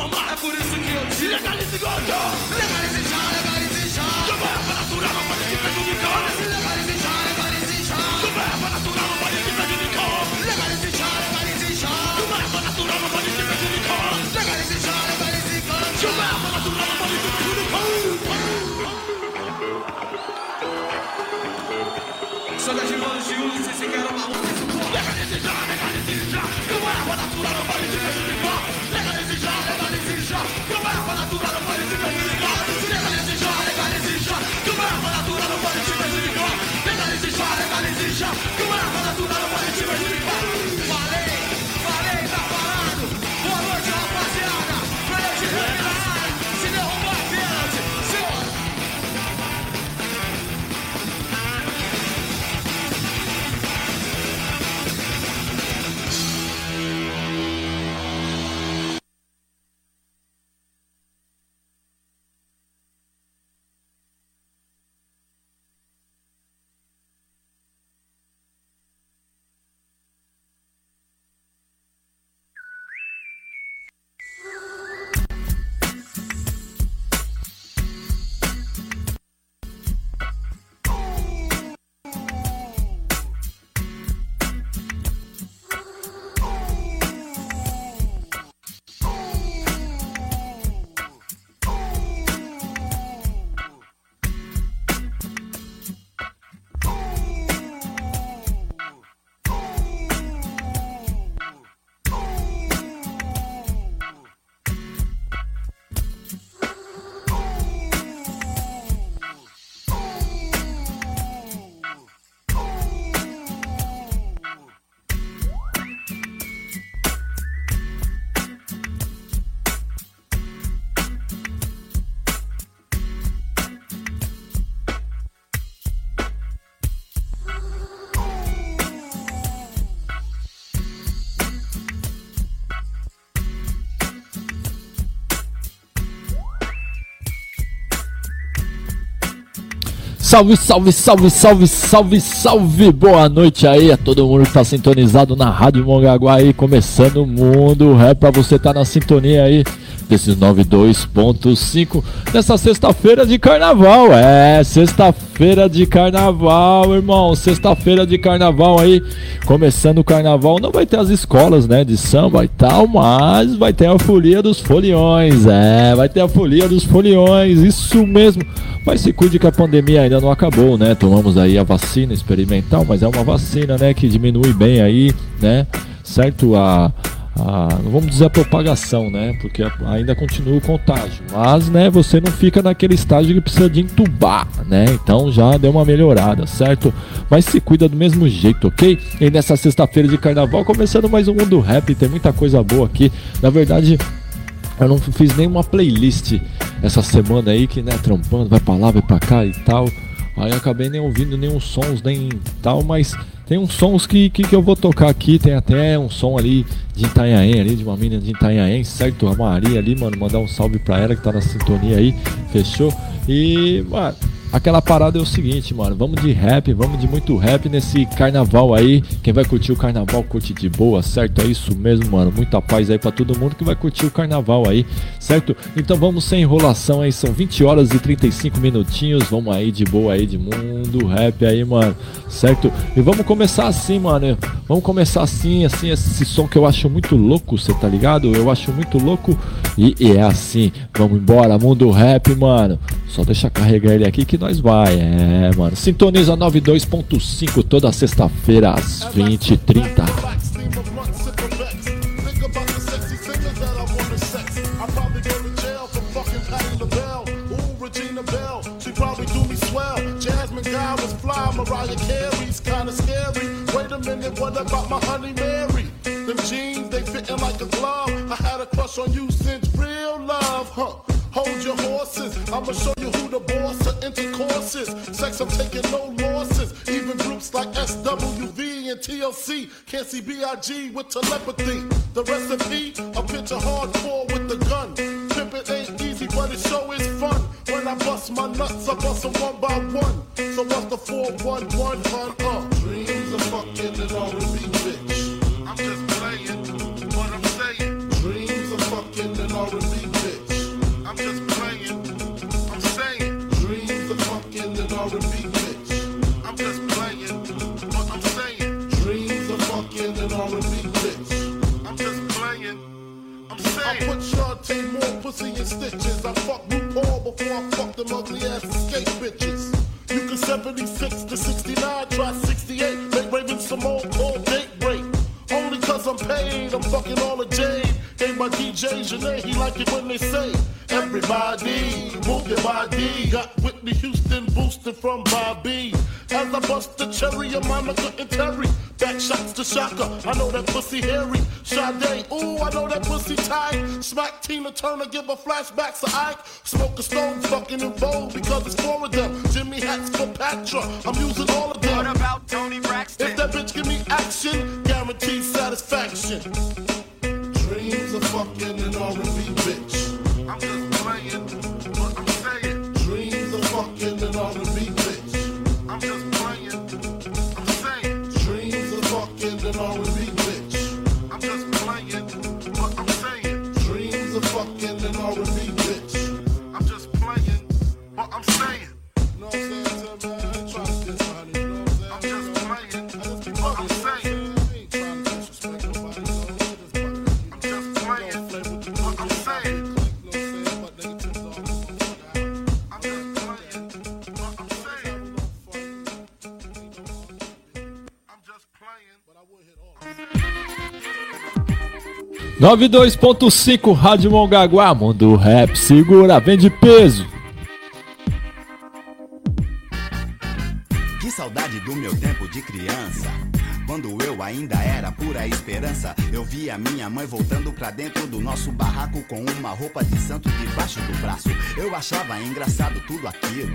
transformar. É por isso que eu te legalize ganja. Legalize já, legalize já. Como é erva natural, não pode te prejudicar. Legalize já, legalize já. Como é erva natural, não pode te prejudicar. Legalize já, legalize já. Como é erva natural, não pode te prejudicar. Legalize já, legalize ganja. Como é erva natural, não pode te prejudicar. Só gativando de uso, se você quer uma Salve, salve, salve, salve, salve, salve! Boa noite aí a todo mundo que tá sintonizado na Rádio Mongaguá aí, começando o mundo rap pra você tá na sintonia aí desses 92.5 nessa sexta-feira de carnaval. É, sexta-feira de carnaval, irmão. Sexta-feira de carnaval aí, começando o carnaval. Não vai ter as escolas, né, de samba e tal, mas vai ter a folia dos foliões. É, vai ter a folia dos foliões, isso mesmo. Mas se cuide que a pandemia ainda não acabou, né? Tomamos aí a vacina experimental, mas é uma vacina, né, que diminui bem aí, né? Certo? A, a não vamos dizer a propagação, né? Porque ainda continua o contágio. Mas, né, você não fica naquele estágio que precisa de entubar, né? Então já deu uma melhorada, certo? Mas se cuida do mesmo jeito, ok? E nessa sexta-feira de carnaval, começando mais um mundo rap, tem muita coisa boa aqui. Na verdade, eu não fiz nenhuma playlist essa semana aí, que né, trampando, vai pra lá, vai pra cá e tal. Aí acabei nem ouvindo nenhum sons, nem tal, mas tem uns sons que, que, que eu vou tocar aqui. Tem até um som ali de Itanhaém, ali, de uma menina de Itanhaém, certo? A Maria ali, mano, mandar um salve pra ela que tá na sintonia aí, fechou? E, mano, aquela parada é o seguinte, mano, vamos de rap, vamos de muito rap nesse carnaval aí. Quem vai curtir o carnaval, curte de boa, certo? É isso mesmo, mano. Muita paz aí pra todo mundo que vai curtir o carnaval aí, certo? Então vamos sem enrolação aí, são 20 horas e 35 minutinhos. Vamos aí de boa aí, de mundo rap aí, mano, certo? E vamos começar assim, mano. Vamos começar assim, assim, esse som que eu acho muito louco, você tá ligado? Eu acho muito louco e, e é assim. Vamos embora, mundo rap, mano. Só deixa carregar ele aqui que nós vai. É, mano. Sintoniza 92.5 toda sexta-feira às 20h30. Think about the sexy singers that I wanna sex. I probably go to jail for fucking patting the bell. Ooh, Regina Bell, she probably do me swell. Jasmine Guy was fly, Mariah Carey's kinda scary. Wait a minute, what about my honey Mary? Them jeans, they fitting like a glove. I had a crush on you since real love, huh? Hold your horses, I'ma show you who the boss of intercourse is. Sex, I'm taking no losses. Even groups like SWV and TLC can't see B.I.G. with telepathy. The recipe, a picture hardcore with the gun. Pimpin' ain't easy, but it show is fun. When I bust my nuts, I bust them one by one. So what's the 411 hun? Uh, dreams of fucking an R&B bitch. I'm just playing what I'm saying. Dreams of fucking an R&B bitch. I'm just playing. I'm I saying. put Shantae more pussy in stitches. I fuck RuPaul before I fuck them ugly ass escape bitches. You can 76 to 69, try 68. Make Raven Simone call date rape. Only cause I'm paid, I'm fucking all the jade. Gave my DJ Janae, he like it when they say, Everybody, move your body. Got Whitney Houston boosted from Bobby. As I bust the cherry of Monica and Terry. Back shots to Shaka, I know that pussy hairy. Sade, ooh, I know that pussy tight. Smack Tina Turner, give her flashbacks to Ike. Smoke a stone, fucking in vogue because it's four of them. Jimmy hats for Patra, I'm using all of them. What about Tony Braxton? If that bitch give me action, guaranteed satisfaction. Dreams of fucking an R&B bitch. I'm just playing, but I'm saying dreams are fucking and all the 92.5 Rádio Mongaguá, Mundo Rap, segura, vem de peso. Que saudade do meu tempo de criança. Quando eu ainda era pura esperança, eu via minha mãe voltando pra dentro do nosso barraco com uma roupa de santo debaixo do braço. Eu achava engraçado tudo aquilo.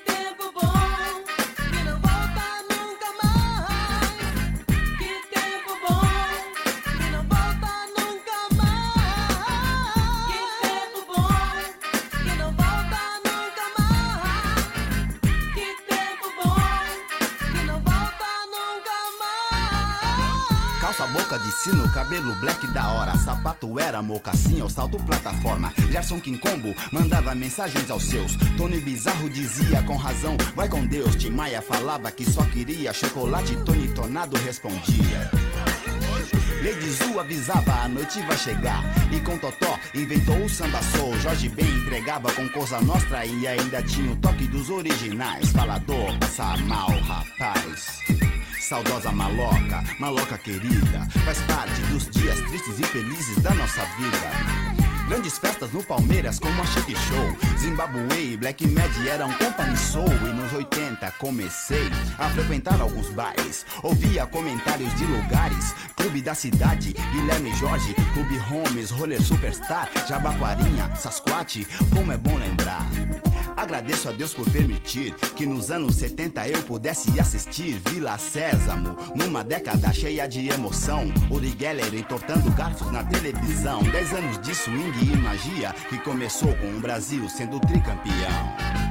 sino, cabelo black da hora. Sapato era mocassim ou salto plataforma. Gerson Quincombo mandava mensagens aos seus. Tony Bizarro dizia com razão: Vai com Deus. Tim Maia falava que só queria chocolate. Tony Tornado respondia. Lady Zu avisava a noite vai chegar E com Totó inventou o samba soul Jorge Ben entregava com Cosa Nostra E ainda tinha o toque dos originais Falador, passa mal, rapaz Saudosa maloca, maloca querida. Faz parte dos dias tristes e felizes da nossa vida. Grandes festas no Palmeiras como a Chic Show. Zimbabwe e Black Mad eram company soul. E nos 80 comecei a frequentar alguns bares Ouvia comentários de lugares Clube da Cidade, Guilherme Jorge Clube Holmes, Roller Superstar Jabaquarinha, Sasquatch. Como é bom lembrar Agradeço a Deus por permitir que nos anos 70 eu pudesse assistir Vila Sésamo, numa década cheia de emoção. Uri Geller entortando garfos na televisão. Dez anos de swing e magia que começou com o Brasil sendo tricampeão.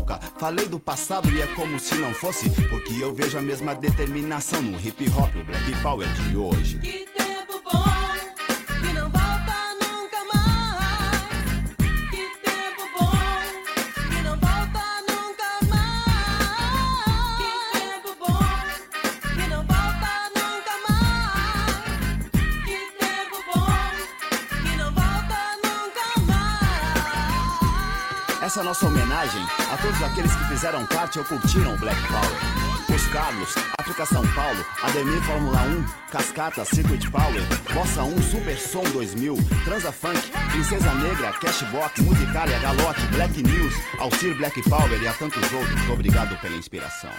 boca. Falei do passado e é como se não fosse, porque eu vejo a mesma determinação no hip hop, o black power de hoje. nossa homenagem a todos aqueles que fizeram parte ou curtiram o Black Power. Os Carlos, África São Paulo, Ademir Fórmula 1, Cascata, Circuit Power, Bossa 1, Super Som 2000, Transa Funk, Princesa Negra, Cashbox, Musicária, Galote, Black News, Alcir Black Power e a tantos outros. Obrigado pela inspiração.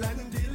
landed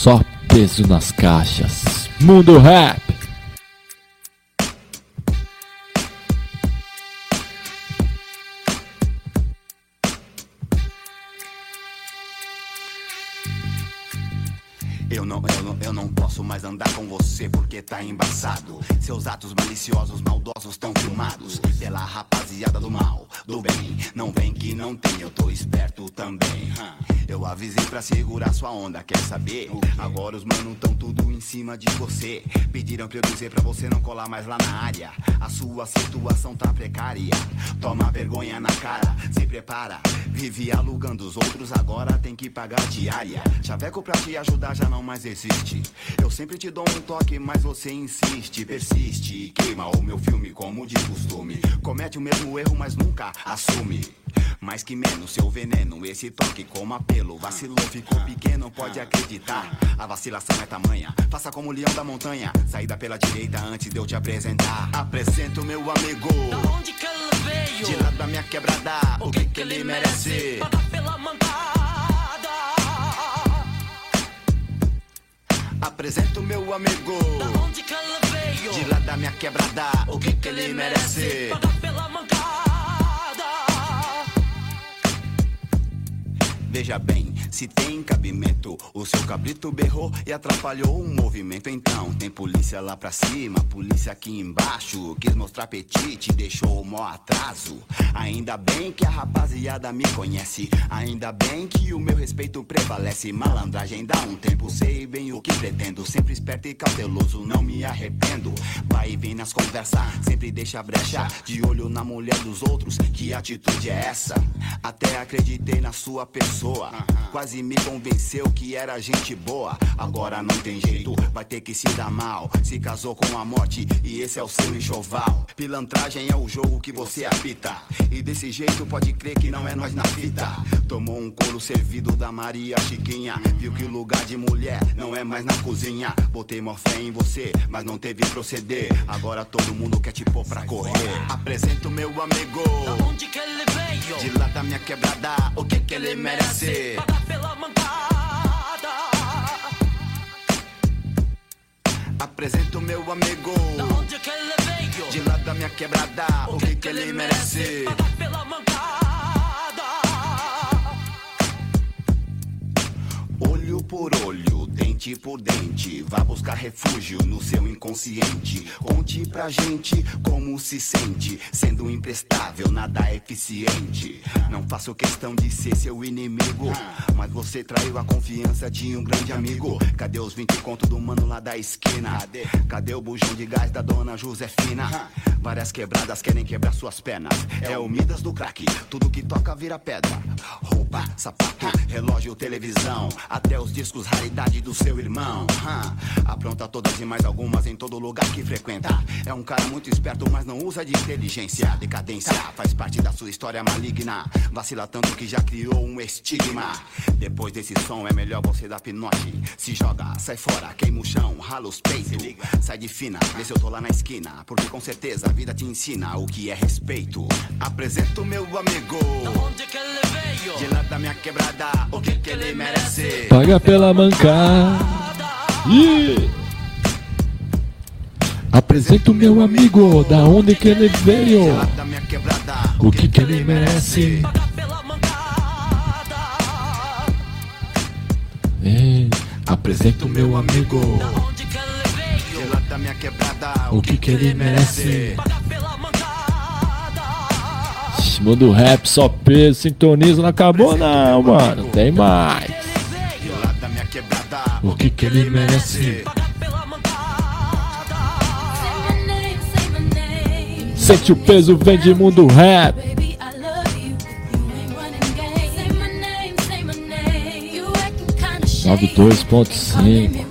Só peso nas caixas. Mundo Rap. Eu não, eu não, eu não posso mais andar com você porque tá embaçado. Seus atos maliciosos, maldosos tão filmados pela rapaziada do mal, do bem. Não vem que não tem, eu tô esperto também. Eu avisei pra segurar sua onda, quer saber? Agora os manos tão tudo em cima de você. Pediram pra eu dizer pra você não colar mais lá na área. A sua situação tá precária. Toma vergonha na cara, se prepara. Vive alugando os outros, agora tem que pagar diária. Chaveco pra te ajudar já não mais existe. Eu sempre te dou um toque, mas você insiste, persiste. Queima o meu filme como de costume. Comete o mesmo erro, mas nunca assume. Mais que menos seu veneno, esse toque como apelo. Vacilou, ficou pequeno, pode acreditar. A vacilação é tamanha. Faça como o leão da montanha. Saída pela direita antes de eu te apresentar. Apresento meu amigo. Onde que ele veio? De lá da minha quebrada, o que que ele merece? Pagar pela mancada. Apresento meu amigo. Onde que ele veio? De lá da minha quebrada, o que que ele merece? Pela Veja bem, se tem cabimento, o seu cabrito berrou e atrapalhou o movimento. Então, tem polícia lá pra cima, polícia aqui embaixo. Quis mostrar apetite, deixou o mó atraso. Ainda bem que a rapaziada me conhece. Ainda bem que o meu respeito prevalece. Malandragem dá um tempo, sei bem o que pretendo. Sempre esperto e cauteloso, não me arrependo. Vai e vem nas conversas, sempre deixa brecha. De olho na mulher dos outros, que atitude é essa? Até acreditei na sua pessoa. Quase me convenceu que era gente boa. Agora não tem jeito, vai ter que se dar mal. Se casou com a morte e esse é o seu enxoval. Pilantragem é o jogo que você apita. E desse jeito pode crer que não é nós na fita. Tomou um couro servido da Maria Chiquinha. Viu que o lugar de mulher não é mais na cozinha. Botei mó fé em você, mas não teve proceder. Agora todo mundo quer te pôr pra correr. Apresento meu amigo. Onde que ele veio? De lá da minha quebrada, o que que ele merece? Apresento meu amigo. Onde que ele veio? De lá da minha quebrada, o que que ele merece? Pagar pela mancada. Olho por olho, dente por dente, vá buscar refúgio no seu inconsciente. Conte pra gente como se sente, sendo imprestável, nada eficiente. Não faço questão de ser seu inimigo, mas você traiu a confiança de um grande amigo. Cadê os 20 conto do mano lá da esquina? Cadê o bujão de gás da dona Josefina? Várias quebradas querem quebrar suas pernas. É o Midas do crack, tudo que toca vira pedra. Roupa, sapato, relógio, televisão, até os discos raridade do seu irmão. Uhum. Apronta todas e mais algumas em todo lugar que frequenta. É um cara muito esperto, mas não usa de inteligência. Decadência faz parte da sua história maligna. Vacila tanto que já criou um estigma. Depois desse som é melhor você dar pinote. Se joga, sai fora, queima o chão, rala os peitos. Sai de fina, vê se eu tô lá na esquina. Porque com certeza a vida te ensina o que é respeito. Apresento meu amigo. De lá da minha quebrada, o que, que ele merece? Tá pega pela mancada. Yeah. Apresento meu amigo, da onde que ele veio, o que que ele merece. É. Apresento meu amigo, o que que ele merece. Mundo rap, só peso, sintoniza, não acabou não, mano. Tem mais o que, que ele merece. Sente o peso, vem de mundo rap. Nove dois ponto cinco.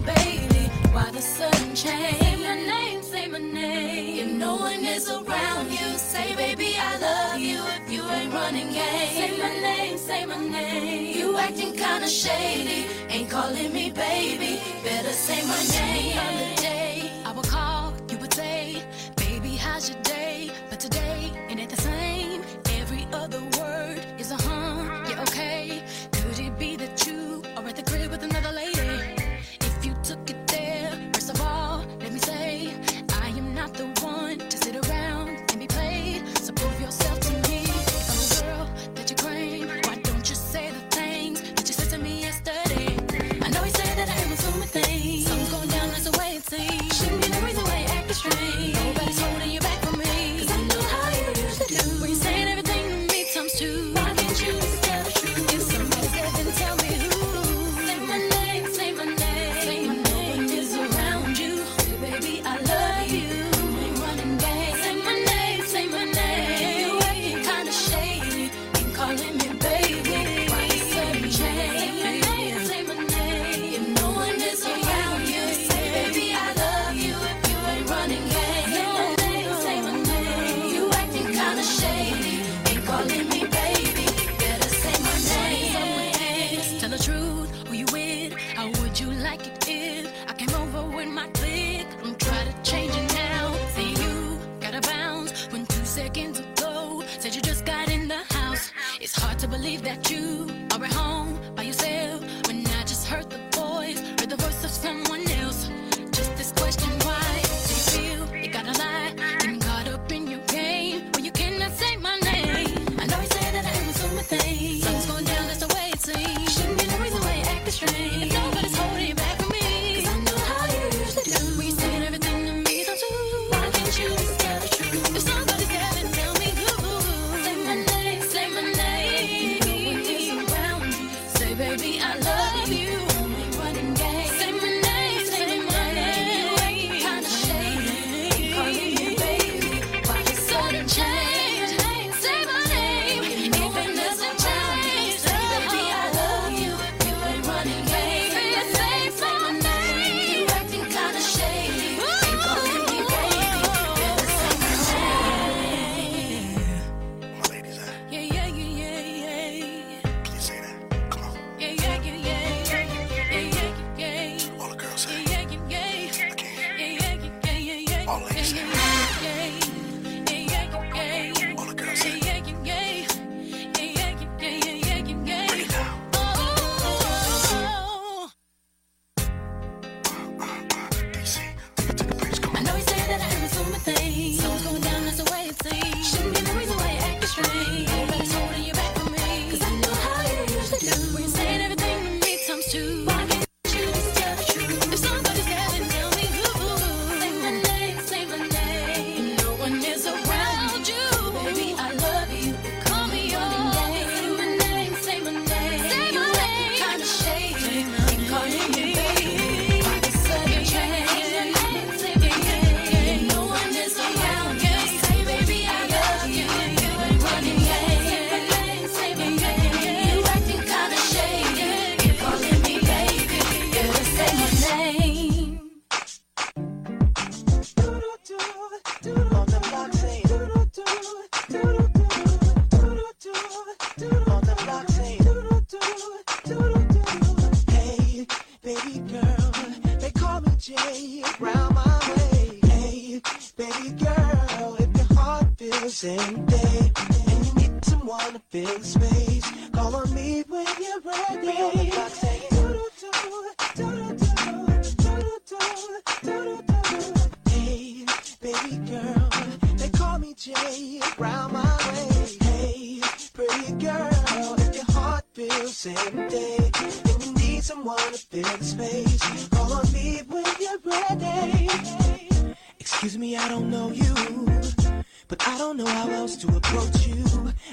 But I don't know how else to approach you.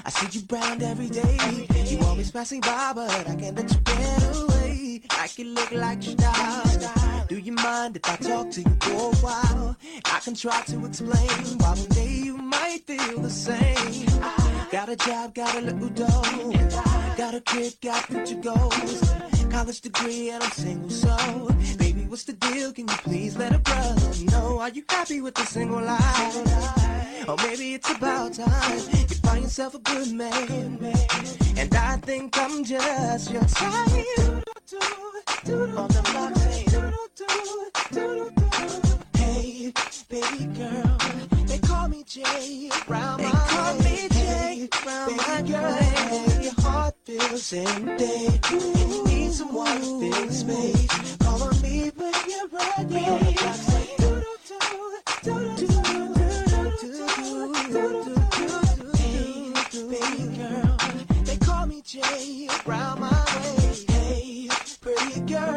I see you round every day. You always passing by, but I can't let you get away. I can look like your style. Do you mind if I talk to you for a while? I can try to explain why one day you might feel the same. Got a job, got a little dough. Got a kid, got future goals. College degree, and I'm single, so what's the deal? Can you please let a brother know? Are you happy with the single life? Or maybe it's about time you find yourself a good man. And I think I'm just your type. On the Hey, baby girl, they call me Jay. Round they call me Jay. Round my girl, feels. You need someone to fill the space. Call on me when you're ready. Jay. Round my. Hey, pretty girl,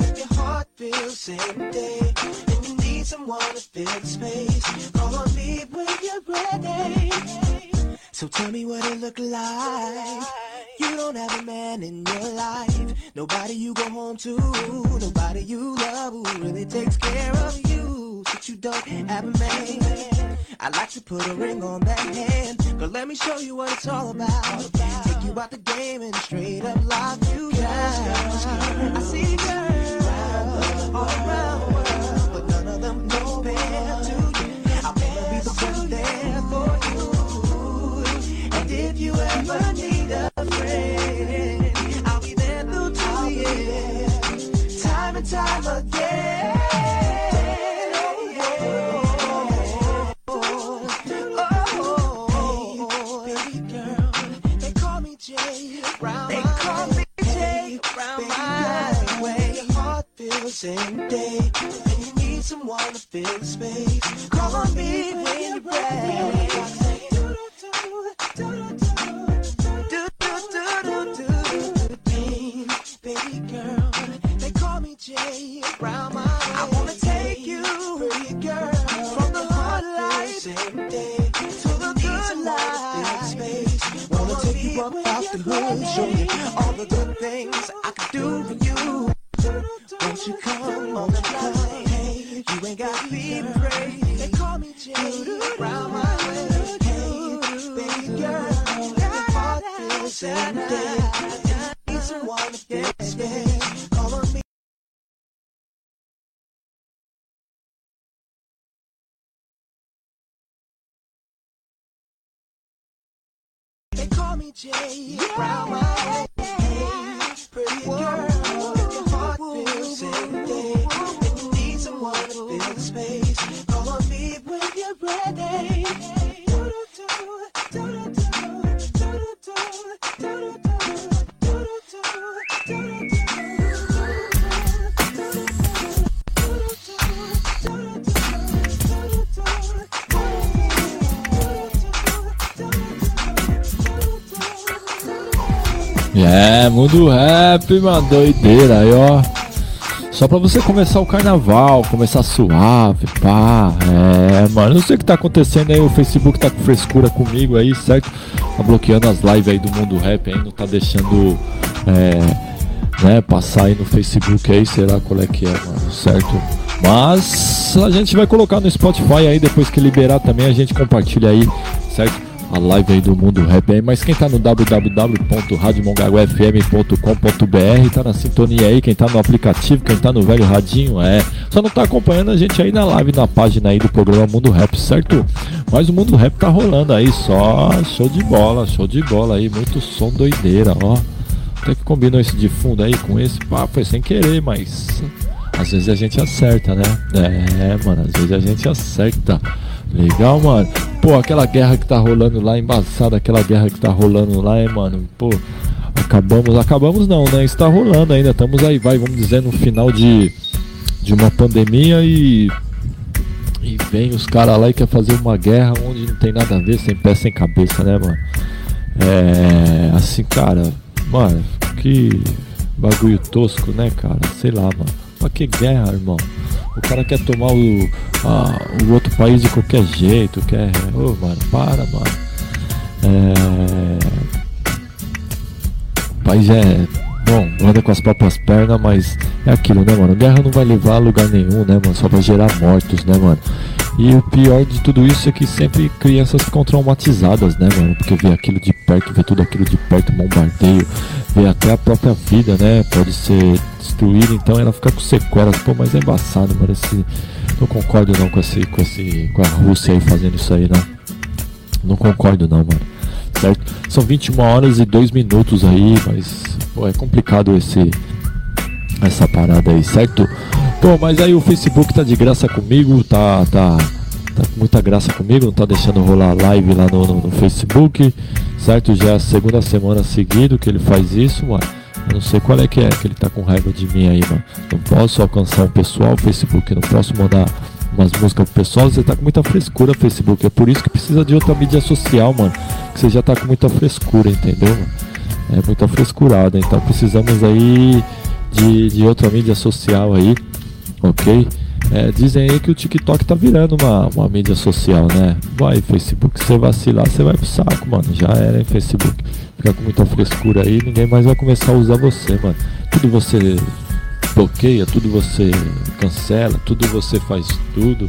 if your heart feels same day, and you need someone to fill the space, call on me when you're ready. So tell me what it look like. You don't have a man in your life. Nobody you go home to. Nobody you love who really takes care of you. But you don't have a man. I like to put a ring on that hand. But let me show you what it's all about. Take you out the game and straight up lock you down. I see girls all around the world, but none of them compare to you. I wanna be the one there for you. If you ever need a friend, They call É, mundo rap, mano, doideira aí, ó. Só pra você começar o carnaval, começar suave, pá. É, mano, não sei o que tá acontecendo aí, o Facebook tá com frescura comigo aí, certo? Tá bloqueando as lives aí do mundo rap aí, não tá deixando, é, né, passar aí no Facebook aí, será qual é que é, mano, certo? Mas a gente vai colocar no Spotify aí, depois que liberar também, a gente compartilha aí, certo? A live aí do Mundo Rap aí, mas quem tá no www.radiomongaguafm.com.br tá na sintonia aí, quem tá no aplicativo, quem tá no velho radinho, é, só não tá acompanhando a gente aí na live, na página aí do programa Mundo Rap, certo? Mas o Mundo Rap tá rolando aí, só show de bola, show de bola aí, muito som doideira, ó. Até que combinou esse de fundo aí com esse, pá, foi sem querer, mas às vezes a gente acerta, né? É, mano, às vezes a gente acerta. Legal, mano. pô, aquela guerra que tá rolando lá, embaçada, aquela guerra que tá rolando lá, é, mano, pô, acabamos, acabamos não, né? Está rolando ainda, estamos aí, vai, vamos dizer, no final de, de uma pandemia e. E vem os caras lá e quer fazer uma guerra onde não tem nada a ver, sem pé, sem cabeça, né, mano? É. Assim, cara, mano, que bagulho tosco, né, cara? Sei lá, mano. Pra que guerra, irmão? O cara quer tomar o, a- o outro país de qualquer jeito, quer. Ô, mano, para, mano. É. O país é. Bom, anda com as próprias pernas, mas é aquilo, né, mano? Guerra não vai levar a lugar nenhum, né, mano? Só vai gerar mortos, né, mano? E o pior de tudo isso é que sempre crianças ficam traumatizadas, né, mano? Porque vê aquilo de perto, vê tudo aquilo de perto, bombardeio, vê até a própria vida, né? Pode ser destruída, então ela fica com sequelas. Pô, mas é embaçado, mano. Esse... Não concordo não com esse, com esse. com a Rússia aí fazendo isso aí, né? Não concordo não, mano. Certo? São 21 horas e 2 minutos aí, mas pô, é complicado esse essa parada aí, certo? Pô, mas aí o Facebook tá de graça comigo, tá tá tá com muita graça comigo, não tá deixando rolar live lá no, no, no Facebook, certo? Já é a segunda semana seguido que ele faz isso, mano. Eu não sei qual é que é que ele tá com raiva de mim aí, mano. Não posso alcançar o pessoal, Facebook, não posso mandar umas músicas pro pessoal, você tá com muita frescura, Facebook. É por isso que precisa de outra mídia social, mano. Que você já tá com muita frescura, entendeu? É muita frescurada. Então precisamos aí de, de outra mídia social aí, ok? É, dizem aí que o TikTok tá virando uma, uma mídia social, né? Vai, Facebook, você vacilar, você vai pro saco, mano. Já era em Facebook. Fica com muita frescura aí, ninguém mais vai começar a usar você, mano. Tudo você bloqueia, tudo você cancela, tudo você faz tudo.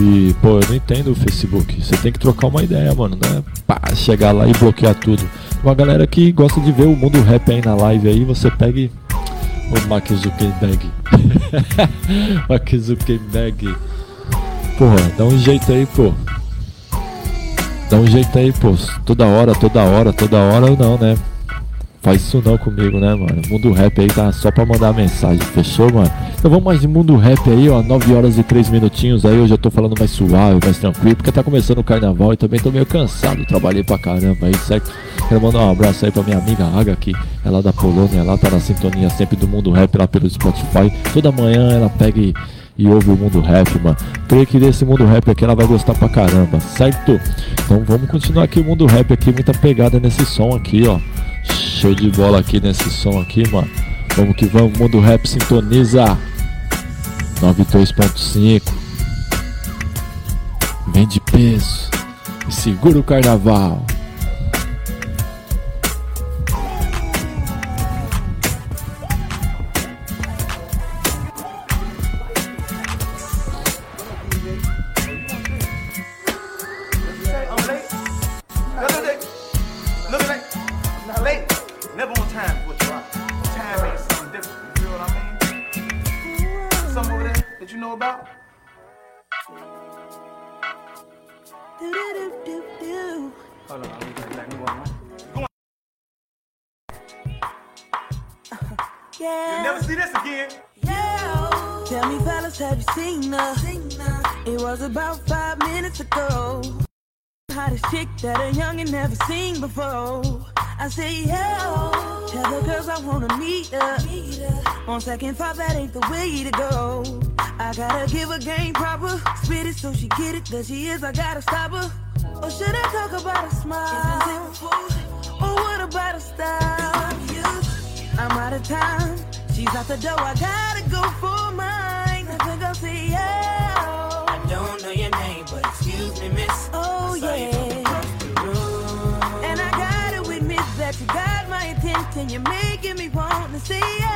E, pô, eu não entendo o Facebook. Você tem que trocar uma ideia, mano, né? Pá, chegar lá e bloquear tudo. Uma galera que gosta de ver o mundo rap aí na live aí, você pega e. O Mark Zuckerberg. Mark Zuckerberg. Porra, dá um jeito aí, pô. Dá um jeito aí, pô. Toda hora, toda hora, toda hora não, né? Faz isso não comigo, né, mano? Mundo rap aí tá só pra mandar mensagem, fechou, mano? Então vamos mais de mundo rap aí, ó. 9 horas e 3 minutinhos aí. Hoje eu tô falando mais suave, mais tranquilo, porque tá começando o carnaval e também tô meio cansado. Trabalhei pra caramba aí, certo? Quero mandar um abraço aí pra minha amiga Aga, que é lá da Polônia, ela tá na sintonia sempre do mundo rap lá pelo Spotify. Toda manhã ela pega e e ouve o mundo rap, mano. Creio que desse mundo rap aqui ela vai gostar pra caramba, certo? Então vamos continuar aqui o mundo rap aqui, muita pegada nesse som aqui, ó. Show de bola aqui nesse som aqui, mano. Vamos que vamos, mundo rap sintoniza 92.5. Vem de peso e segura o carnaval. On second thought, that ain't the way to go. I gotta give a game proper. Spit it so she get it. There she is, I gotta stop her. Or should I talk about a smile? Or what about a style? I'm out of time. She's out the door. I gotta go for mine. I think I'll say yeah. Attention. You're making me want to see you.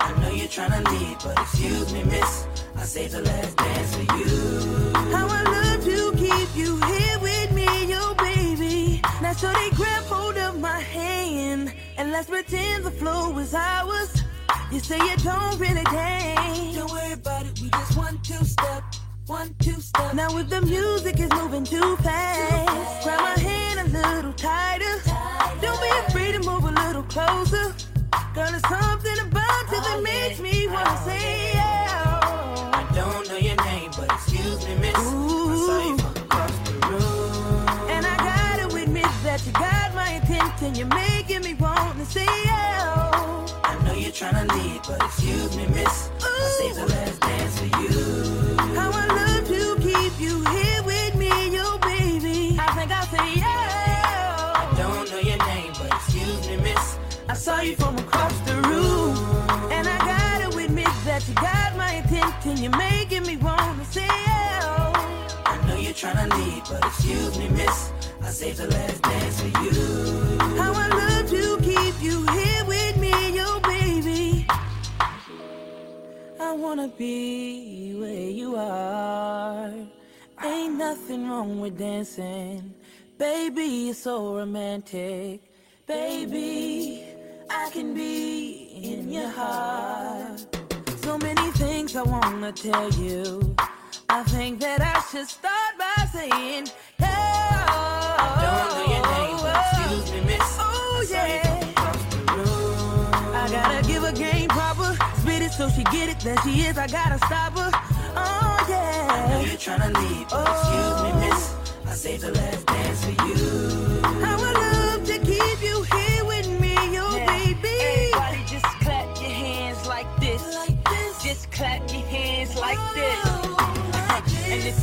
I know you're trying to leave, but excuse me, miss. I saved the last dance for you. How I love to keep you here with me, yo baby. Now so they grab hold of my hand and let's pretend the flow is ours. You say you don't really dance. Don't worry about it, we just one two step, one two step. Now if the music is moving too fast, grab my hand a little tighter. Don't be afraid to move a little closer. Girl, there's something about you that oh, makes me wanna oh, say yeah. I don't know your name, but excuse me, miss. Ooh. I saw you from across the room. And I gotta admit that you got my attention. You're making me want to say yeah. I know you're trying to leave, but excuse me, miss. Ooh. I saved the last dance for you. How I love to keep you here with saw you from across the room, and I gotta admit that you got my attention. You're making me wanna say oh. I know you're trying to leave, but excuse me, miss. I saved the last dance for you. How I love to keep you here with me, yo baby. I wanna be where you are. Ain't nothing wrong with dancing. Baby, you're so romantic. Baby, I can be in your heart. So many things I wanna tell you. I think that I should start by saying, hey, Don't know your name, but excuse me, miss. Oh, yeah. across the room. I gotta give her game proper. Spit it so she get it. There she is. I gotta stop her. Oh yeah. I know you're trying to leave, but oh. excuse me, miss. I saved the last dance for you. I love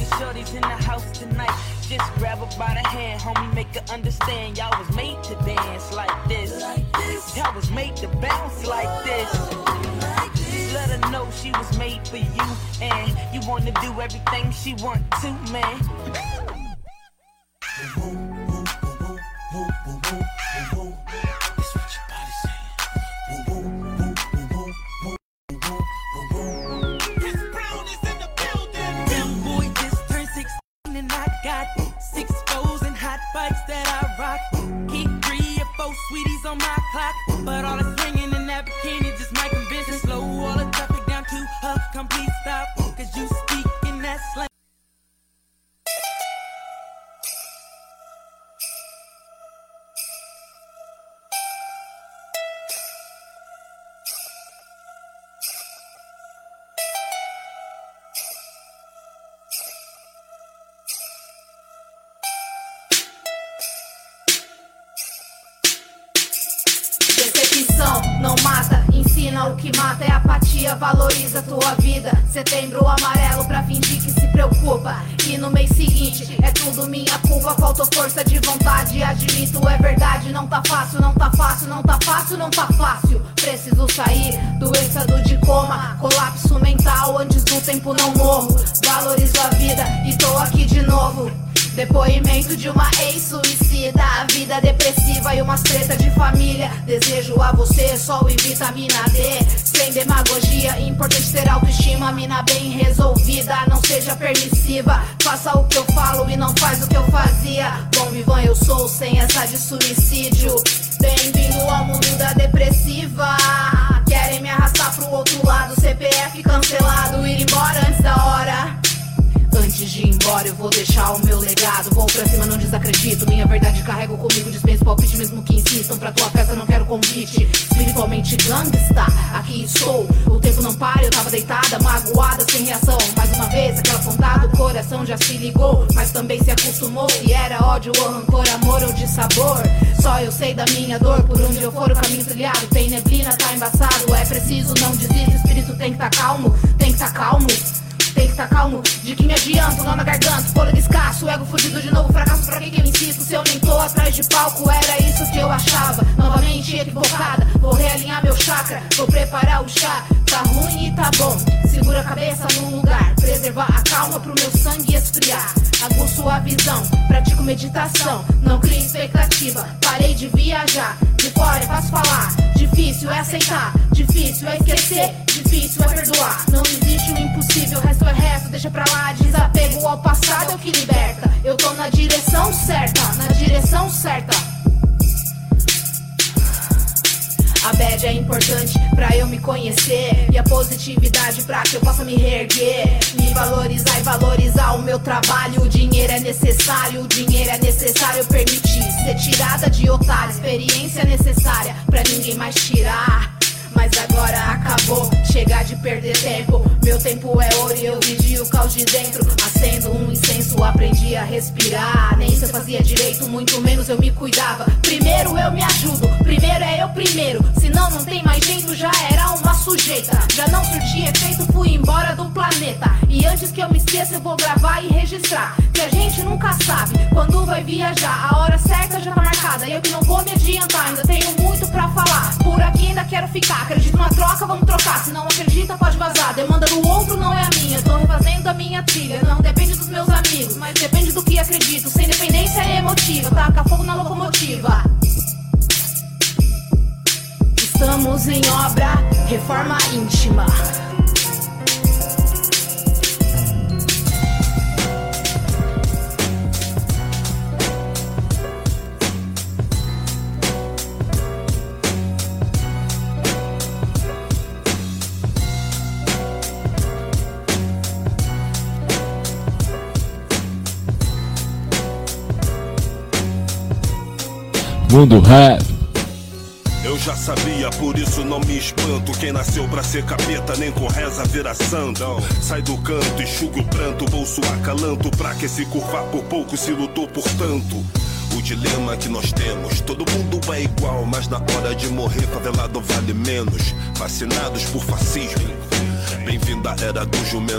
if shorty's in the house tonight, just grab her by the hand, homie, make her understand. Y'all was made to dance like this. Like this. Y'all was made to bounce like this. Like this. Let her know she was made for you, and you wanna do everything she want to, man. Deixar o meu legado. Vou pra cima, não desacredito. Minha verdade carrego comigo, dispenso palpite, mesmo que insistam. Pra tua festa, não quero convite. Espiritualmente gangsta, aqui estou. O tempo não para, eu tava deitada, magoada, sem reação. Mais uma vez, aquela pontada, o coração já se ligou. Mas também se acostumou. Se era ódio ou rancor, amor ou de sabor. Só eu sei da minha dor, por onde eu for o caminho trilhado. Tem neblina, tá embaçado. É preciso, não desista. O espírito tem que tá calmo, tem que tá calmo. Tem que tá calmo, de que me adianto, nó na garganta, fôlego escasso, ego fudido de novo, fracasso pra que que eu insisto, se eu nem tô atrás de palco, era isso que eu achava, novamente equivocada, vou realinhar meu chakra, vou preparar o chá, tá ruim e tá bom, segura a cabeça no lugar, preservar a calma pro meu sangue esfriar, aguço a visão, pratico meditação, não crie expectativa, parei de viajar, de fora é fácil falar, difícil é aceitar, difícil é esquecer, difícil é perdoar, não existe o impossível, resto é resto, deixa pra lá, desapego ao passado é o que liberta, eu tô na direção certa, na direção certa. A bad é importante pra eu me conhecer. E a positividade pra que eu possa me reerguer. Me valorizar e valorizar o meu trabalho. O dinheiro é necessário, o dinheiro é necessário permitir. Ser tirada de otário, experiência necessária Pra ninguém mais tirar mas agora acabou. Chega de perder tempo, meu tempo é ouro e eu vigio o caos de dentro. Acendo um incenso, aprendi a respirar. Nem se eu fazia direito, muito menos eu me cuidava. Primeiro eu me ajudo, primeiro é eu primeiro. Senão não tem mais jeito, já era uma sujeita. Já não surti efeito, fui embora do planeta. Antes que eu me esqueça, eu vou gravar e registrar. Que a gente nunca sabe quando vai viajar. A hora certa já tá marcada. E eu que não vou me adiantar, ainda tenho muito pra falar. Por aqui ainda quero ficar. Acredito na troca, vamos trocar. Se não acredita, pode vazar. Demanda do outro não é a minha. Tô refazendo a minha trilha. Não depende dos meus amigos, mas depende do que acredito. Sem dependência é emotiva. Taca fogo na locomotiva. Estamos em obra, reforma íntima. Mundo Rap. Eu já sabia, por isso não me espanto. Quem nasceu pra ser capeta, nem com reza vira santo. Sai do canto, enxuga o pranto, bolso acalanto. Pra que se curvar por pouco se lutou por tanto? O dilema que nós temos, todo mundo é igual, mas na hora de morrer, favelado vale menos. Vacinados por fascismo. Bem-vindo à era do jumento.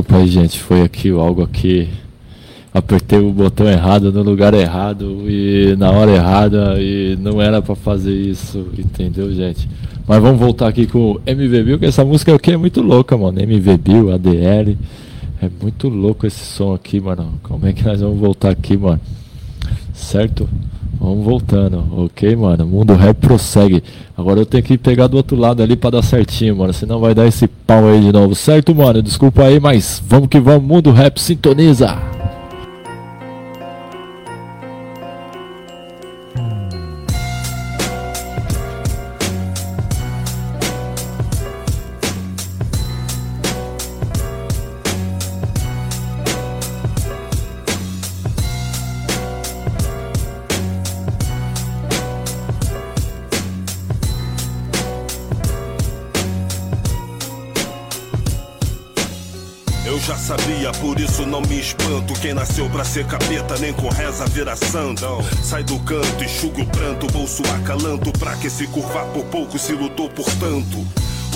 Desculpa aí, gente. Foi aqui algo aqui. Apertei o botão errado no lugar errado e na hora errada e não era pra fazer isso, entendeu, gente? Mas vamos voltar aqui com o MV Bill, que essa música aqui é muito louca, mano. MV Bill, ADL. É muito louco esse som aqui, mano. Como é que nós vamos voltar aqui, mano? Certo? Vamos voltando, ok, mano? Mundo rap prossegue. Agora eu tenho que pegar do outro lado ali pra dar certinho, mano. Senão vai dar esse pau aí de novo, certo, mano? Desculpa aí, mas vamos que vamos. Mundo rap sintoniza. Ser capeta, nem com reza vira santo. Sai do canto, enxuga o pranto, bolso acalanto. Pra que se curvar por pouco se lutou por tanto?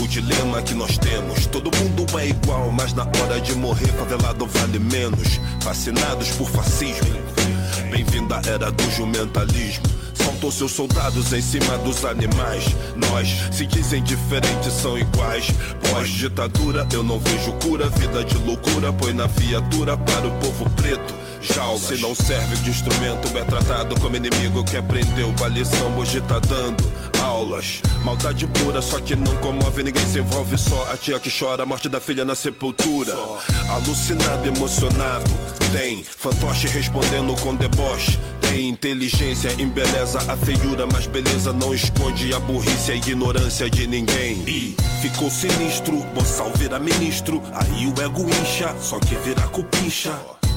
O dilema que nós temos, todo mundo é igual, mas na hora de morrer, favelado vale menos. Vacinados por fascismo. Bem-vindo à era do jumentalismo. Soltou seus soldados em cima dos animais. Nós se dizem diferentes, são iguais. Pós-ditadura, eu não vejo cura. Vida de loucura, põe na viatura para o povo preto. Jaula, se não serve de instrumento, é tratado como inimigo que aprendeu. A hoje tá dando aulas. Maldade pura, só que não comove, ninguém se envolve. Só a tia que chora a morte da filha na sepultura. Alucinado, emocionado. Tem fantoche respondendo com deboche. Tem inteligência, embeleza a feiura, mas beleza não esconde a burrice e a ignorância de ninguém. E ficou sinistro, boçal vira ministro. Aí o ego incha, só que vira cupincha.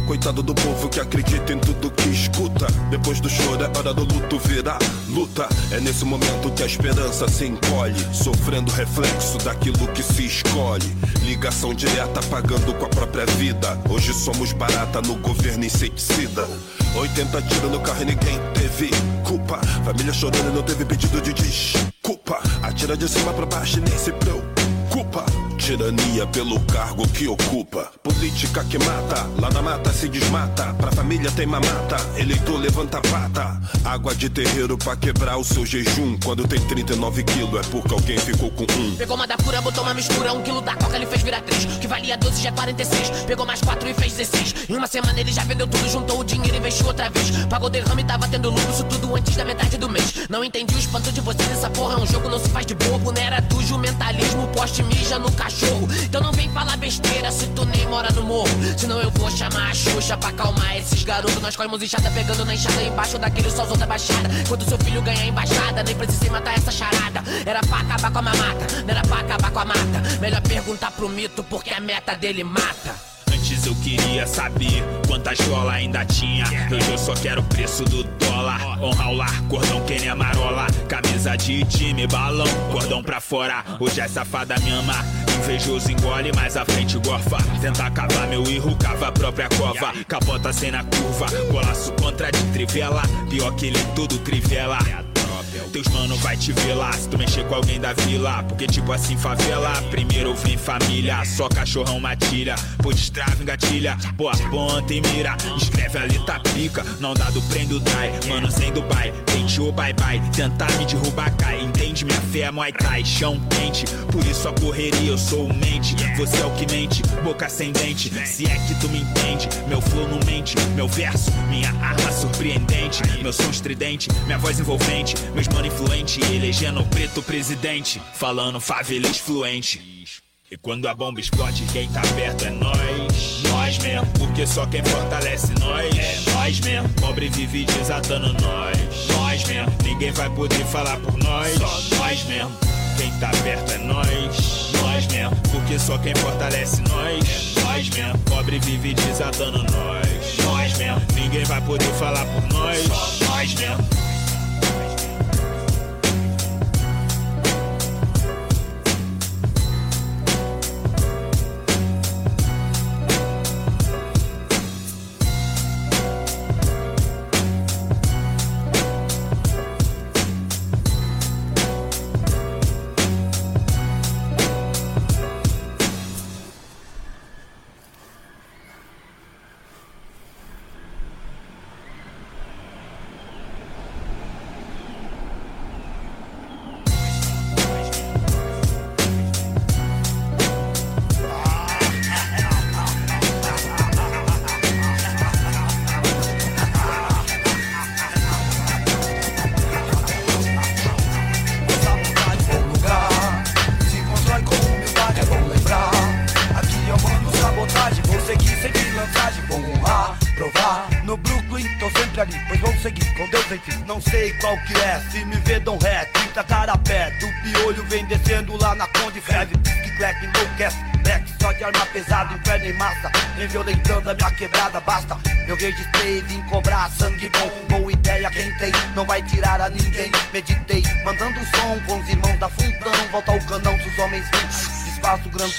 Coitado do povo que acredita em tudo que escuta. Depois do choro é hora do luto virar luta. É nesse momento que a esperança se encolhe, sofrendo reflexo daquilo que se escolhe. Ligação direta pagando com a própria vida. Hoje somos barata no governo inseticida. 80 tiros no carro e ninguém teve culpa. Família chorando e não teve pedido de desculpa. Atira de cima pra baixo e nem se preocupa. Tirania pelo cargo que ocupa. Política que mata, lá na mata se desmata. Pra família tem mamata, eleitor levanta a pata. Água de terreiro pra quebrar o seu jejum. Quando tem 39 quilos é porque alguém ficou com um. Pegou uma da pura, botou uma mistura. Um quilo da coca ele fez virar três. Que valia 12 já é 46. Pegou mais quatro e fez 16. Em uma semana ele já vendeu tudo, juntou o dinheiro e investiu outra vez. Pagou derrame e tava tendo lucro, isso tudo antes da metade do mês. Não entendi o espanto de vocês, essa porra é um jogo, não se faz de bobo. Não era do jumentalismo, poste mija no cachorro. Então não vem falar besteira se tu nem mora no morro. Senão eu vou chamar a Xuxa pra acalmar esses garotos. Nós corremos enxada pegando na enxada embaixo daquele solzão da baixada. Quando seu filho ganha embaixada, nem precisei matar essa charada. Era pra acabar com a mamata, não era pra acabar com a mata. Melhor perguntar pro mito porque a meta dele mata. Antes eu queria saber quantas bolas ainda tinha. Hoje eu só quero o preço do dólar. Honrar o lar, cordão que nem amarola. Camisa de time, balão, cordão pra fora. Hoje a safada me ama. Invejoso engole, mas a frente gorfa. Tenta cavar meu erro, cava a própria cova. Capota sem na curva, golaço contra de trivela. Pior que ele é tudo trivela. Teus mano vai te lá se tu mexer com alguém da vila. Porque tipo assim, favela, primeiro vem família. Só cachorrão matilha, pô destrava, engatilha. Boa ponta e mira, escreve ali tá pica. Não dá do prendo dai, mano sem Dubai. Tente o bye bye, tentar me derrubar cai. Entende? Minha fé é Muay Thai, chão quente. Por isso a correria, eu sou o mente. Você é o que mente, boca sem dente. Se é que tu me entende, meu flow não mente. Meu verso, minha arma surpreendente. Meu som estridente, minha voz envolvente. Meus influente, elegendo preto presidente. Falando favelês fluente. E quando a bomba explode, quem tá perto é nós. Nós mesmo, porque só quem fortalece nós. É nós mesmo. Pobre vive desatando nós. Nós mesmo. Ninguém vai poder falar por nós. Só nós mesmo. Quem tá perto é nós. Nós mesmo. Porque só quem fortalece nós. É nós mesmo. Pobre vive desatando nós. Nós mesmo. Ninguém vai poder falar por nós. Só nós mesmo.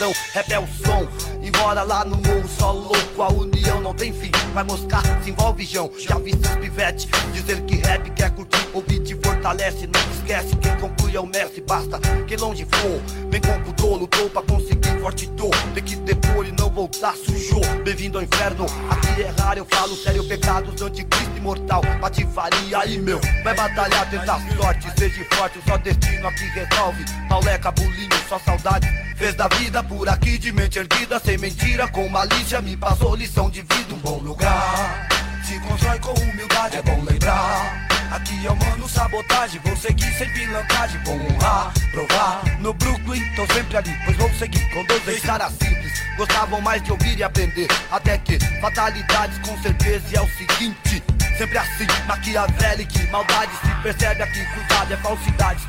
Grandão, rap é o som. Embora lá no morro, só louco, a união não tem fim. Vai moscar, se envolve Jão. Já vi seus pivete dizer que rap quer curtir. O beat fortalece, não esquece. Quem conclui é o mestre, basta que longe for. Vem com pudor, lutou pra conseguir forte dor. Tem que depor e não voltar, sujou. Bem-vindo ao inferno, aqui é raro, eu falo sério. Pecados do anticristo imortal, patifaria aí, meu. Vai batalhar, tentar sorte, seja forte. Só destino aqui resolve. Pauleca, bulinho, só saudade. Fez da vida por aqui de mente erguida, sem mentira, com malícia. Me passou lição de vida, um bom lugar. Se constrói com humildade, é bom lembrar. Aqui é o mano sabotagem, vou seguir sem pilantragem, vou honrar, provar. No Brooklyn, tô sempre ali, pois vou seguir com Deus em cara simples. Gostavam mais de ouvir e aprender, até que fatalidades com certeza. E é o seguinte, sempre assim, maquiavélico, maldade se percebe aqui, cuidado, é falsidade,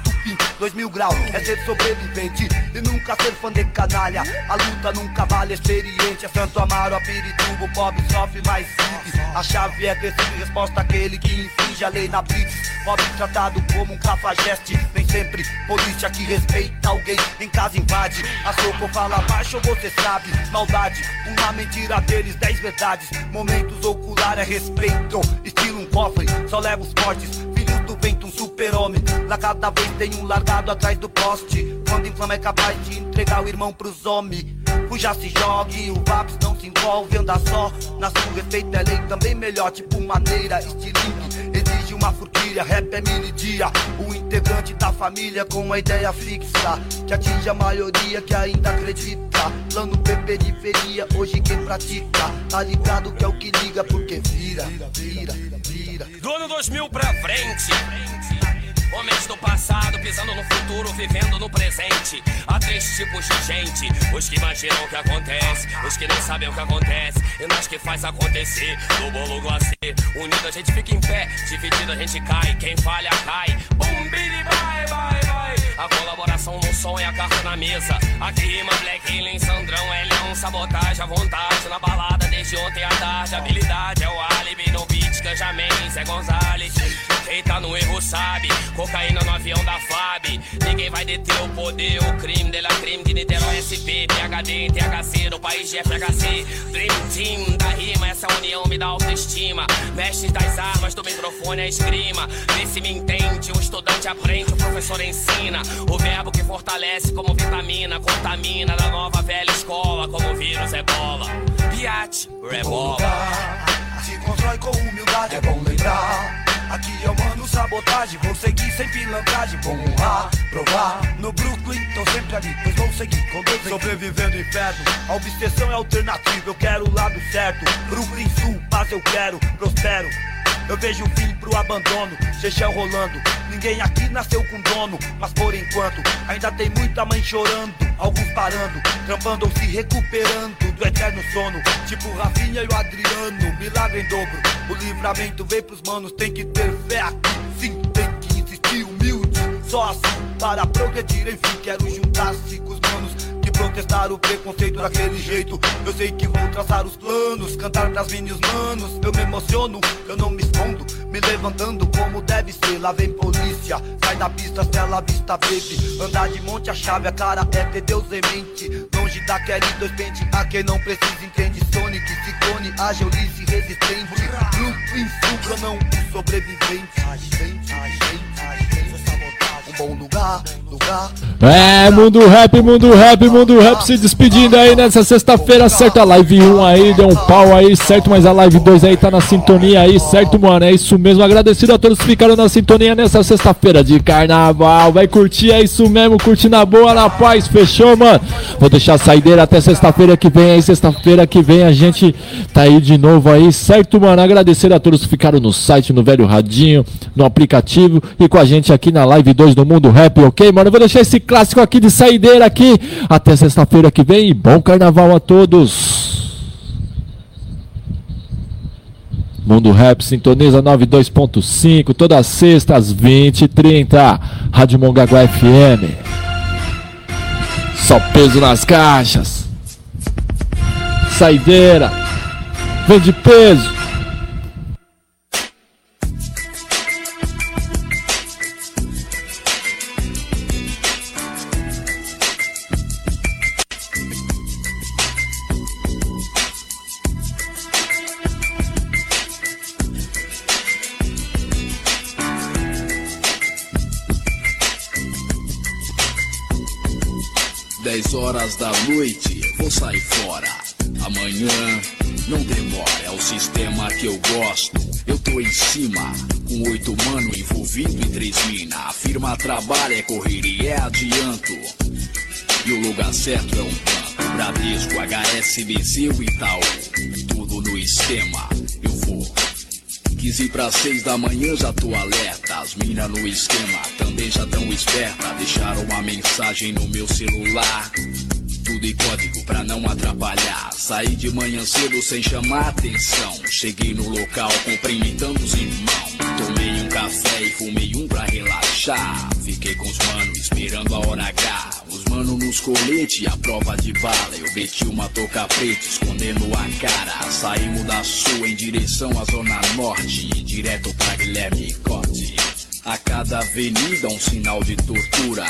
dois mil graus, é ser sobrevivente e nunca ser fã de canalha. A luta nunca vale experiente, é Santo Amaro, a Pirituba, o pobre sofre mais vive. A chave é sido resposta àquele que infringe a lei na blitz. Pobre tratado como um cafajeste, nem sempre polícia que respeita alguém em casa invade. A soco fala baixo, você sabe, maldade, uma mentira deles, dez verdades. Momentos ocular é respeito, estilo um cofre, só leva os fortes. Super-homem. Lá cada vez tem um largado atrás do poste. Quando inflama é capaz de entregar o irmão pros homens. Fuja se jogue, o Vaps não se envolve, anda só. Na sua respeito é lei também melhor, tipo maneira, estilingue. Exige uma furtilha, rap é mil e dia. O integrante da família com uma ideia fixa. Que atinge a maioria que ainda acredita. Plano P periferia, hoje quem pratica. Tá ligado que é o que liga, porque vira, vira, vira. Do ano 2000 pra frente. Homens do passado pisando no futuro, vivendo no presente. Há três tipos de gente: os que imaginam o que acontece, os que não sabem o que acontece, e nós que faz acontecer. No bolo glacê, unido a gente fica em pé, dividido a gente cai. Quem falha cai. Bum, vai, vai. A colaboração no som e a carta na mesa. Aqui rima Black Alien, Sandrão, Elião, sabotagem à vontade. Na balada desde ontem à tarde. Habilidade é o álibi no beat, Ganjamin, Zé Gonzalez. Quem tá no erro sabe, cocaína no avião da FAB. Ninguém vai deter o poder, o crime dela crime de Niterói SP, PHD, THC, no país de FHC. Dream Team da rima, essa união me dá autoestima. Mestres das armas, do microfone a esgrima. Vê se me entende, um estudante aprende, o professor ensina. O verbo que fortalece como vitamina, contamina da nova velha escola, como vírus ebola. Piate, rebola. Se constrói com humildade, é bom lembrar. Aqui é o mano sabotagem, vou seguir sem pilantragem, vou honrar, provar. No Brooklyn, tô sempre ali, pois vou seguir com Deus. Sobrevivendo inferno, a obsessão é alternativa, eu quero o lado certo. Brooklyn Sul, paz eu quero, prospero. Eu vejo o fim pro abandono, Chechel rolando. Ninguém aqui nasceu com dono, mas por enquanto ainda tem muita mãe chorando, alguns parando, trampando ou se recuperando do eterno sono. Tipo Rafinha e o Adriano, milagre em dobro. O livramento vem pros manos, tem que ter fé aqui, sim, tem que insistir humilde. Só assim para progredir, enfim, quero juntar-se protestar o preconceito daquele jeito. Eu sei que vou traçar os planos, cantar pras minhas manos. Eu me emociono, eu não me escondo, me levantando como deve ser. Lá vem polícia, sai da pista, Stella Vista, baby. Andar de monte, a chave, a cara é ter Deus em mente. Longe da dois pente, a quem não precisa entende. Sonic, Ciclone, ágil, lice, resistente. Brooklyn, Sul, não sobrevivente. Agente, agente, agente, bom lugar, lugar. É, mundo rap, mundo rap, mundo rap se despedindo aí nessa sexta-feira, certo? A live 1 aí deu um pau aí, certo? Mas a live 2 aí tá na sintonia aí, certo, mano? É isso mesmo. Agradecido a todos que ficaram na sintonia nessa sexta-feira de carnaval. Vai curtir, é isso mesmo, curtir na boa, na paz, fechou, mano? Vou deixar a saideira até sexta-feira que vem aí, sexta-feira que vem a gente tá aí de novo aí, certo, mano? Agradecer a todos que ficaram no site, no velho radinho, no aplicativo e com a gente aqui na live 2 do Mundo Rap, ok, mano? Eu vou deixar esse clássico aqui de saideira aqui. Até sexta-feira que vem bom carnaval a todos. Mundo Rap sintoniza 92.5 toda sexta às 20h30. Rádio Mongaguá FM. Só peso nas caixas. Saideira. Vem de peso. Gosto. Eu tô em cima, com oito mano envolvido em três mina. A firma trabalha, é correria, é adianto. E o lugar certo é um banco. Bradesco, HSBC, o Itaú. Tudo no esquema, eu vou. Quis ir pra seis da manhã, já tô alerta. As mina no esquema também já tão esperta. Deixaram uma mensagem no meu celular. Tudo em código pra não atrapalhar. Saí de manhã cedo sem chamar atenção. Cheguei no local cumprimentando os irmãos. Tomei um café e fumei um pra relaxar. Fiquei com os manos esperando a hora H. Os mano nos colete, a prova de bala. Eu meti uma touca preta, escondendo a cara. Saímos da sul em direção à zona norte. Direto pra Guilherme Cote. A cada avenida um sinal de tortura.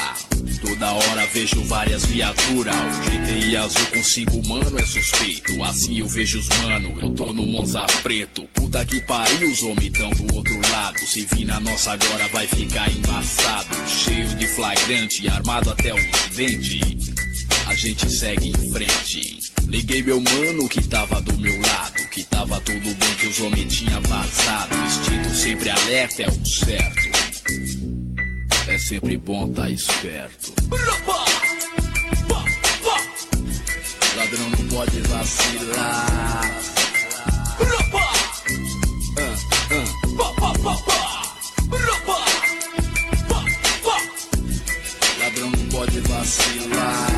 Toda hora vejo várias viaturas. O GTI azul com cinco mano é suspeito. Assim eu vejo os mano, eu tô no Monza preto. Puta que pariu, os homens tão do outro lado. Se vir na nossa agora vai ficar embaçado. Cheio de flagrante, armado até os dentes. A gente segue em frente. Liguei meu mano que tava do meu lado. Que tava tudo bem que os homens tinha vazado. Instinto sempre alerta é o certo. É sempre bom tá esperto. Ladrão não pode vacilar. Ladrão não pode vacilar.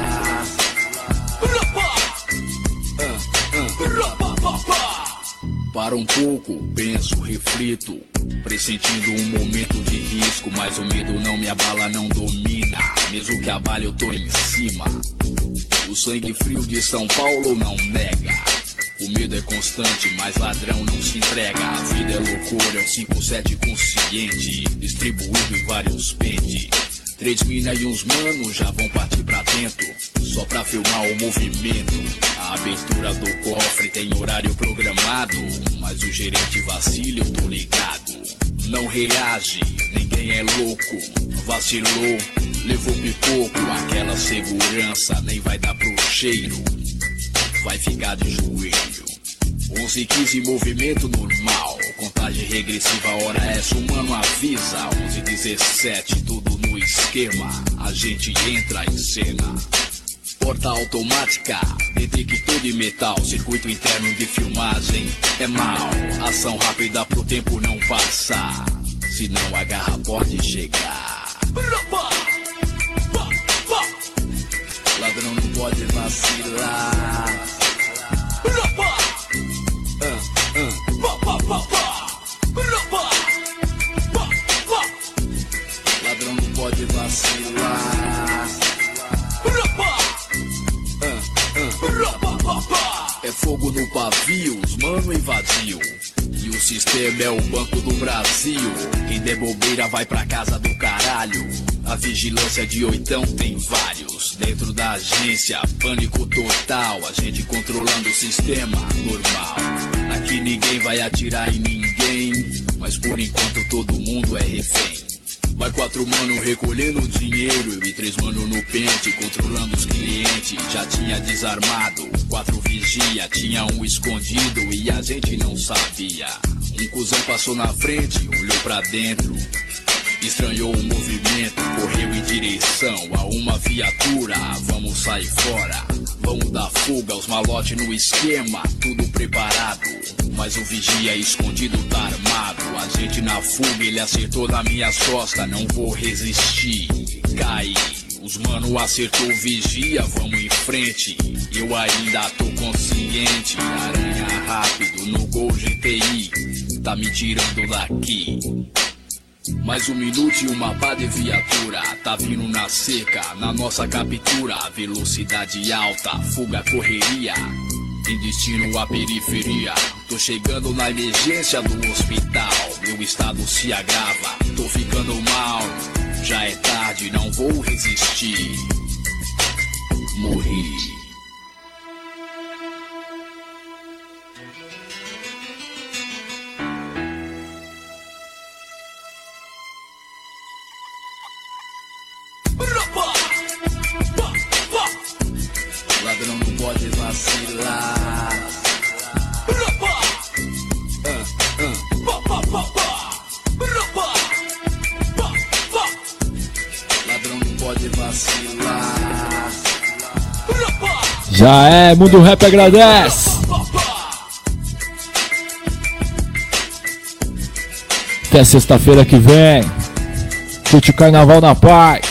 Para um pouco, penso, reflito, pressentindo um momento de risco, mas o medo não me abala, não domina. Mesmo que abale, eu tô em cima. O sangue frio de São Paulo não nega. O medo é constante, mas ladrão não se entrega. A vida é loucura, é um 5-7 consciente, distribuído em vários pentes. Três mina e uns manos já vão partir pra dentro, só pra filmar o movimento. A abertura do cofre tem horário programado, mas o gerente vacila, eu tô ligado. Não reage, ninguém é louco, vacilou, levou pipoco. Aquela segurança nem vai dar pro cheiro, vai ficar de joelho. 11 15 movimento normal. Contagem regressiva, hora essa, o mano avisa. 11 17 tudo no esquema. A gente entra em cena. Porta automática, detector de metal. Circuito interno de filmagem é mal. Ação rápida pro tempo não passar. Senão a garra pode chegar. Ladrão não pode vacilar. Fogo no pavio, os mano invadiu. E o sistema é o Banco do Brasil. Quem der bobeira vai pra casa do caralho. A vigilância de oitão tem vários. Dentro da agência, pânico total. A gente controlando o sistema normal. Aqui ninguém vai atirar em ninguém. Mas por enquanto todo mundo é refém. Vai quatro mano recolhendo dinheiro e três mano no pente controlando os clientes. Já tinha desarmado, quatro vigia, tinha um escondido e a gente não sabia. Um cuzão passou na frente, olhou pra dentro. Estranhou o movimento, correu em direção a uma viatura. Vamos sair fora, vamos dar fuga, os malotes no esquema, tudo preparado. Mas o vigia escondido tá armado. A gente na fuga, ele acertou na minha costa, não vou resistir. Caí, os mano acertou o vigia, vamos em frente. Eu ainda tô consciente, aranha rápido no Gol GTI, tá me tirando daqui. Mais um minuto e uma pá de viatura. Tá vindo na seca, na nossa captura. Velocidade alta, fuga, correria. Em destino à periferia. Tô chegando na emergência do hospital. Meu estado se agrava, tô ficando mal. Já é tarde, não vou resistir. Morri Já é, Mundo Rap agradece. Até sexta-feira que vem. Curte o carnaval na paz.